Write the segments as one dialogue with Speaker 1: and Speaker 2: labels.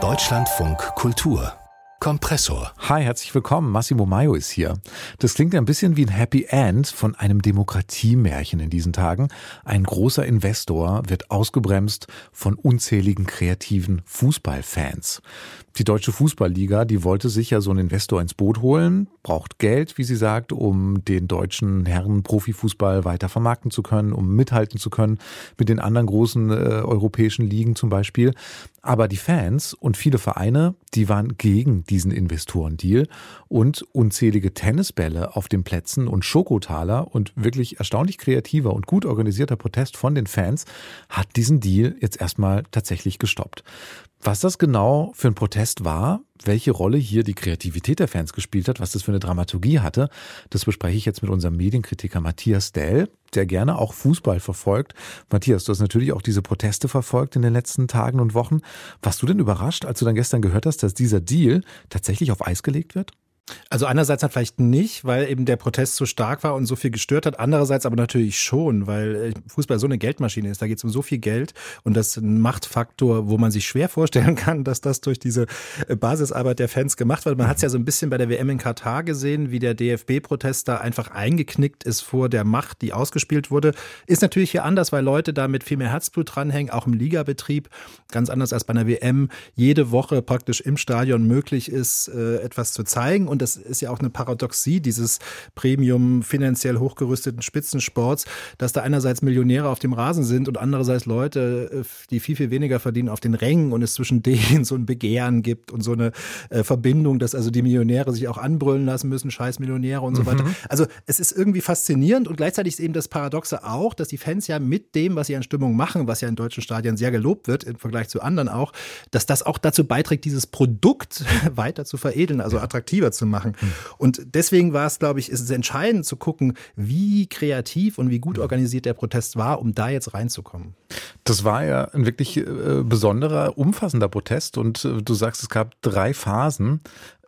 Speaker 1: Deutschlandfunk Kultur Kompressor.
Speaker 2: Hi, herzlich willkommen. Massimo Maio ist hier. Das klingt ein bisschen wie ein Happy End von einem Demokratiemärchen in diesen Tagen. Ein großer Investor wird ausgebremst von unzähligen kreativen Fußballfans. Die Deutsche Fußballliga, die wollte sich ja so einen Investor ins Boot holen, braucht Geld, wie sie sagt, um den deutschen Herren Profifußball weiter vermarkten zu können, um mithalten zu können mit den anderen großen äh, europäischen Ligen zum Beispiel. Aber die Fans und viele Vereine, die waren gegen diesen Investorendeal und unzählige Tennisbälle auf den Plätzen und Schokotaler und wirklich erstaunlich kreativer und gut organisierter Protest von den Fans hat diesen Deal jetzt erstmal tatsächlich gestoppt. Was das genau für ein Protest war, welche Rolle hier die Kreativität der Fans gespielt hat, was das für eine Dramaturgie hatte, das bespreche ich jetzt mit unserem Medienkritiker Matthias Dell, der gerne auch Fußball verfolgt. Matthias, du hast natürlich auch diese Proteste verfolgt in den letzten Tagen und Wochen. Warst du denn überrascht, als du dann gestern gehört hast, dass dieser Deal tatsächlich auf Eis gelegt wird?
Speaker 3: Also einerseits hat vielleicht nicht, weil eben der Protest so stark war und so viel gestört hat. Andererseits aber natürlich schon, weil äh, Fußball so eine Geldmaschine ist. Da geht es um so viel Geld und das ist ein Machtfaktor, wo man sich schwer vorstellen kann, dass das durch diese äh, Basisarbeit der Fans gemacht wird. Man hat es ja so ein bisschen bei der WM in Katar gesehen, wie der DFB-Protest da einfach eingeknickt ist vor der Macht, die ausgespielt wurde. Ist natürlich hier anders, weil Leute da mit viel mehr Herzblut dranhängen, auch im Ligabetrieb. Ganz anders als bei einer WM. Jede Woche praktisch im Stadion möglich ist, äh, etwas zu zeigen. Und und das ist ja auch eine Paradoxie dieses Premium finanziell hochgerüsteten Spitzensports, dass da einerseits Millionäre auf dem Rasen sind und andererseits Leute, äh, die viel, viel weniger verdienen auf den Rängen und es zwischen denen so ein Begehren gibt und so eine äh, Verbindung, dass also die Millionäre sich auch anbrüllen lassen müssen, scheiß Millionäre und so mhm. weiter. Also es ist irgendwie faszinierend und gleichzeitig ist eben das Paradoxe auch, dass die Fans ja mit dem, was sie an Stimmung machen, was ja in deutschen Stadien sehr gelobt wird, im Vergleich zu anderen auch, dass das auch dazu beiträgt, dieses Produkt weiter zu veredeln, also attraktiver zu machen. Hm. Und deswegen war es, glaube ich, ist es entscheidend zu gucken, wie kreativ und wie gut organisiert der Protest war, um da jetzt reinzukommen.
Speaker 2: Das war ja ein wirklich äh, besonderer, umfassender Protest und äh, du sagst, es gab drei Phasen.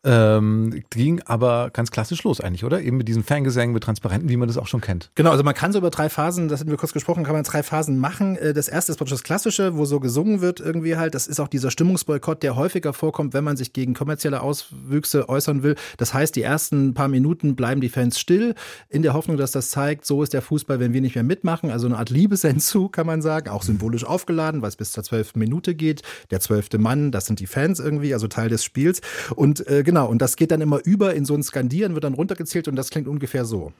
Speaker 2: Ähm, ging aber ganz klassisch los eigentlich, oder? Eben mit diesen Fangesängen, mit Transparenten, wie man das auch schon kennt.
Speaker 3: Genau, also man kann so über drei Phasen, das hatten wir kurz gesprochen, kann man drei Phasen machen. Äh, das erste ist das Klassische, wo so gesungen wird irgendwie halt. Das ist auch dieser Stimmungsboykott, der häufiger vorkommt, wenn man sich gegen kommerzielle Auswüchse äußern will. Das heißt, die ersten paar Minuten bleiben die Fans still, in der Hoffnung, dass das zeigt, so ist der Fußball, wenn wir nicht mehr mitmachen. Also eine Art Liebesentzug, kann man sagen, auch symbolisch aufgeladen, weil es bis zur zwölften Minute geht. Der zwölfte Mann, das sind die Fans irgendwie, also Teil des Spiels. Und äh, genau, und das geht dann immer über in so ein Skandieren, wird dann runtergezählt und das klingt ungefähr so.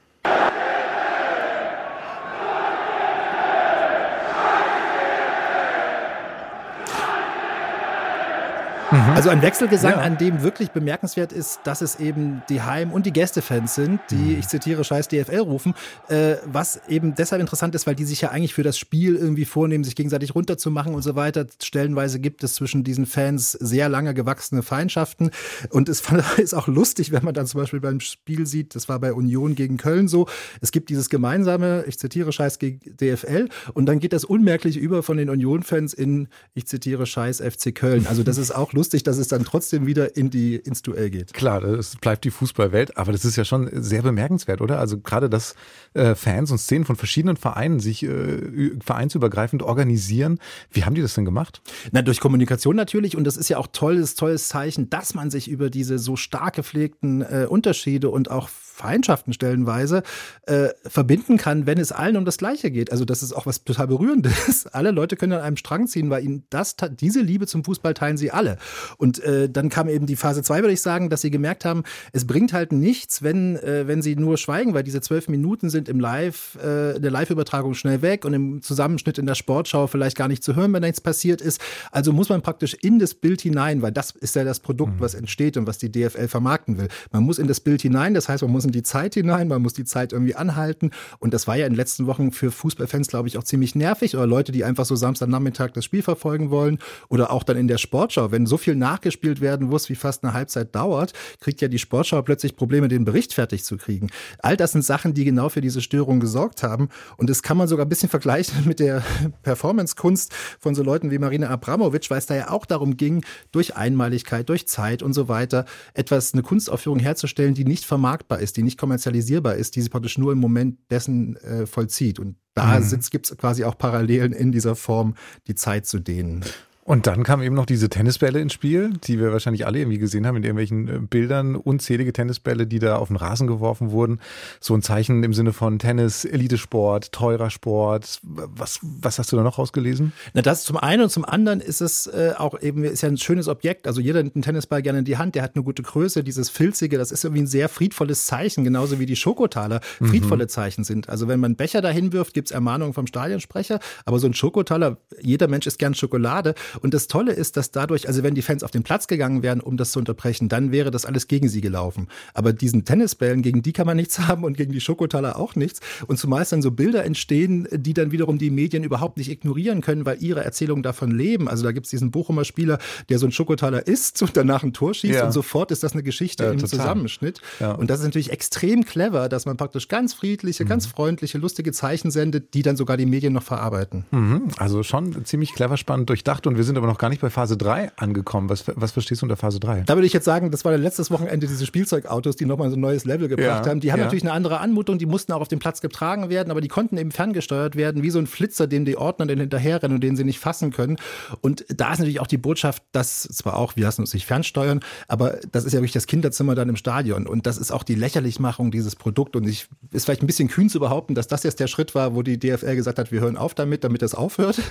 Speaker 3: Also ein Wechselgesang, ja. an dem wirklich bemerkenswert ist, dass es eben die Heim- und die Gästefans sind, die, mhm. ich zitiere, scheiß DFL rufen, äh, was eben deshalb interessant ist, weil die sich ja eigentlich für das Spiel irgendwie vornehmen, sich gegenseitig runterzumachen und so weiter. Stellenweise gibt es zwischen diesen Fans sehr lange gewachsene Feindschaften und es ist auch lustig, wenn man dann zum Beispiel beim Spiel sieht, das war bei Union gegen Köln so, es gibt dieses gemeinsame, ich zitiere, scheiß DFL und dann geht das unmerklich über von den Union-Fans in, ich zitiere, scheiß FC Köln. Also das ist auch lustig lustig, dass es dann trotzdem wieder in die, ins Duell geht.
Speaker 2: Klar, es bleibt die Fußballwelt, aber das ist ja schon sehr bemerkenswert, oder? Also gerade, dass äh, Fans und Szenen von verschiedenen Vereinen sich äh, vereinsübergreifend organisieren. Wie haben die das denn gemacht?
Speaker 3: Na, durch Kommunikation natürlich und das ist ja auch tolles, tolles Zeichen, dass man sich über diese so stark gepflegten äh, Unterschiede und auch Feindschaften stellenweise äh, verbinden kann, wenn es allen um das Gleiche geht. Also das ist auch was total berührendes. Alle Leute können an einem Strang ziehen, weil ihnen das diese Liebe zum Fußball teilen sie alle. Und äh, dann kam eben die Phase 2, würde ich sagen, dass sie gemerkt haben, es bringt halt nichts, wenn äh, wenn sie nur schweigen, weil diese zwölf Minuten sind im Live äh, in der Live-Übertragung schnell weg und im Zusammenschnitt in der Sportschau vielleicht gar nicht zu hören, wenn nichts passiert ist. Also muss man praktisch in das Bild hinein, weil das ist ja das Produkt, mhm. was entsteht und was die DFL vermarkten will. Man muss in das Bild hinein, das heißt, man muss in die Zeit hinein, man muss die Zeit irgendwie anhalten. Und das war ja in den letzten Wochen für Fußballfans, glaube ich, auch ziemlich nervig oder Leute, die einfach so Samstagnachmittag das Spiel verfolgen wollen oder auch dann in der Sportschau. Wenn so viel nachgespielt werden muss, wie fast eine Halbzeit dauert, kriegt ja die Sportschau plötzlich Probleme, den Bericht fertig zu kriegen. All das sind Sachen, die genau für diese Störung gesorgt haben. Und das kann man sogar ein bisschen vergleichen mit der Performance-Kunst von so Leuten wie Marina Abramovic, weil es da ja auch darum ging, durch Einmaligkeit, durch Zeit und so weiter etwas, eine Kunstaufführung herzustellen, die nicht vermarktbar ist, die nicht kommerzialisierbar ist, die sich praktisch nur im Moment dessen äh, vollzieht. Und da mhm. gibt es quasi auch Parallelen in dieser Form, die Zeit zu dehnen.
Speaker 2: Und dann kamen eben noch diese Tennisbälle ins Spiel, die wir wahrscheinlich alle irgendwie gesehen haben in irgendwelchen äh, Bildern. Unzählige Tennisbälle, die da auf den Rasen geworfen wurden. So ein Zeichen im Sinne von Tennis, Elitesport, teurer Sport. Was, was hast du da noch rausgelesen?
Speaker 3: Na, das zum einen und zum anderen ist es äh, auch eben, ist ja ein schönes Objekt. Also jeder nimmt einen Tennisball gerne in die Hand, der hat eine gute Größe. Dieses Filzige, das ist irgendwie ein sehr friedvolles Zeichen, genauso wie die Schokotaler friedvolle mhm. Zeichen sind. Also wenn man Becher dahin wirft, gibt es Ermahnungen vom Stadionsprecher. Aber so ein Schokotaler, jeder Mensch isst gern Schokolade. Und das Tolle ist, dass dadurch, also wenn die Fans auf den Platz gegangen wären, um das zu unterbrechen, dann wäre das alles gegen sie gelaufen. Aber diesen Tennisbällen, gegen die kann man nichts haben und gegen die Schokotaler auch nichts. Und zumeist dann so Bilder entstehen, die dann wiederum die Medien überhaupt nicht ignorieren können, weil ihre Erzählungen davon leben. Also da gibt es diesen Bochumer Spieler, der so ein Schokotaler isst und danach ein Tor schießt ja. und sofort ist das eine Geschichte ja, im total. Zusammenschnitt. Ja. Und das ist natürlich extrem clever, dass man praktisch ganz friedliche, mhm. ganz freundliche, lustige Zeichen sendet, die dann sogar die Medien noch verarbeiten.
Speaker 2: Mhm. Also schon ziemlich clever, spannend, durchdacht und wir sind aber noch gar nicht bei Phase 3 angekommen. Was, was verstehst du unter Phase 3?
Speaker 3: Da würde ich jetzt sagen, das war letztes Wochenende diese Spielzeugautos, die nochmal so ein neues Level gebracht haben. Die haben natürlich eine andere Anmutung, die mussten auch auf dem Platz getragen werden, aber die konnten eben ferngesteuert werden, wie so ein Flitzer, dem die Ordner dann hinterherrennen und den sie nicht fassen können. Und da ist natürlich auch die Botschaft, dass zwar auch, wir lassen uns nicht fernsteuern, aber das ist ja wirklich das Kinderzimmer dann im Stadion. Und das ist auch die Lächerlichmachung dieses Produkts. Und ich ist vielleicht ein bisschen kühn zu behaupten, dass das jetzt der Schritt war, wo die DFL gesagt hat, wir hören auf damit, damit das aufhört.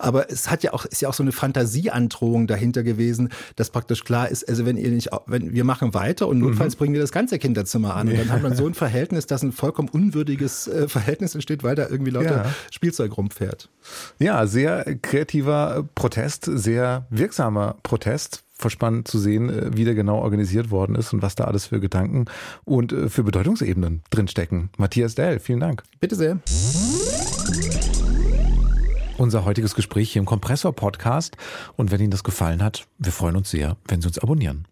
Speaker 3: Aber es hat ja auch, ist ja auch so eine Fantasieandrohung dahinter gewesen, dass praktisch klar ist, also wenn ihr nicht, wenn wir machen weiter und notfalls mhm. bringen wir das ganze Kinderzimmer an. Und dann hat man so ein Verhältnis, dass ein vollkommen unwürdiges äh, Verhältnis entsteht, weil da irgendwie lauter ja. Spielzeug rumfährt.
Speaker 2: Ja, sehr kreativer Protest, sehr wirksamer Protest verspannt zu sehen, äh, wie der genau organisiert worden ist und was da alles für Gedanken und äh, für Bedeutungsebenen drinstecken. Matthias Dell, vielen Dank.
Speaker 3: Bitte sehr.
Speaker 2: Unser heutiges Gespräch hier im Kompressor-Podcast. Und wenn Ihnen das gefallen hat, wir freuen uns sehr, wenn Sie uns abonnieren.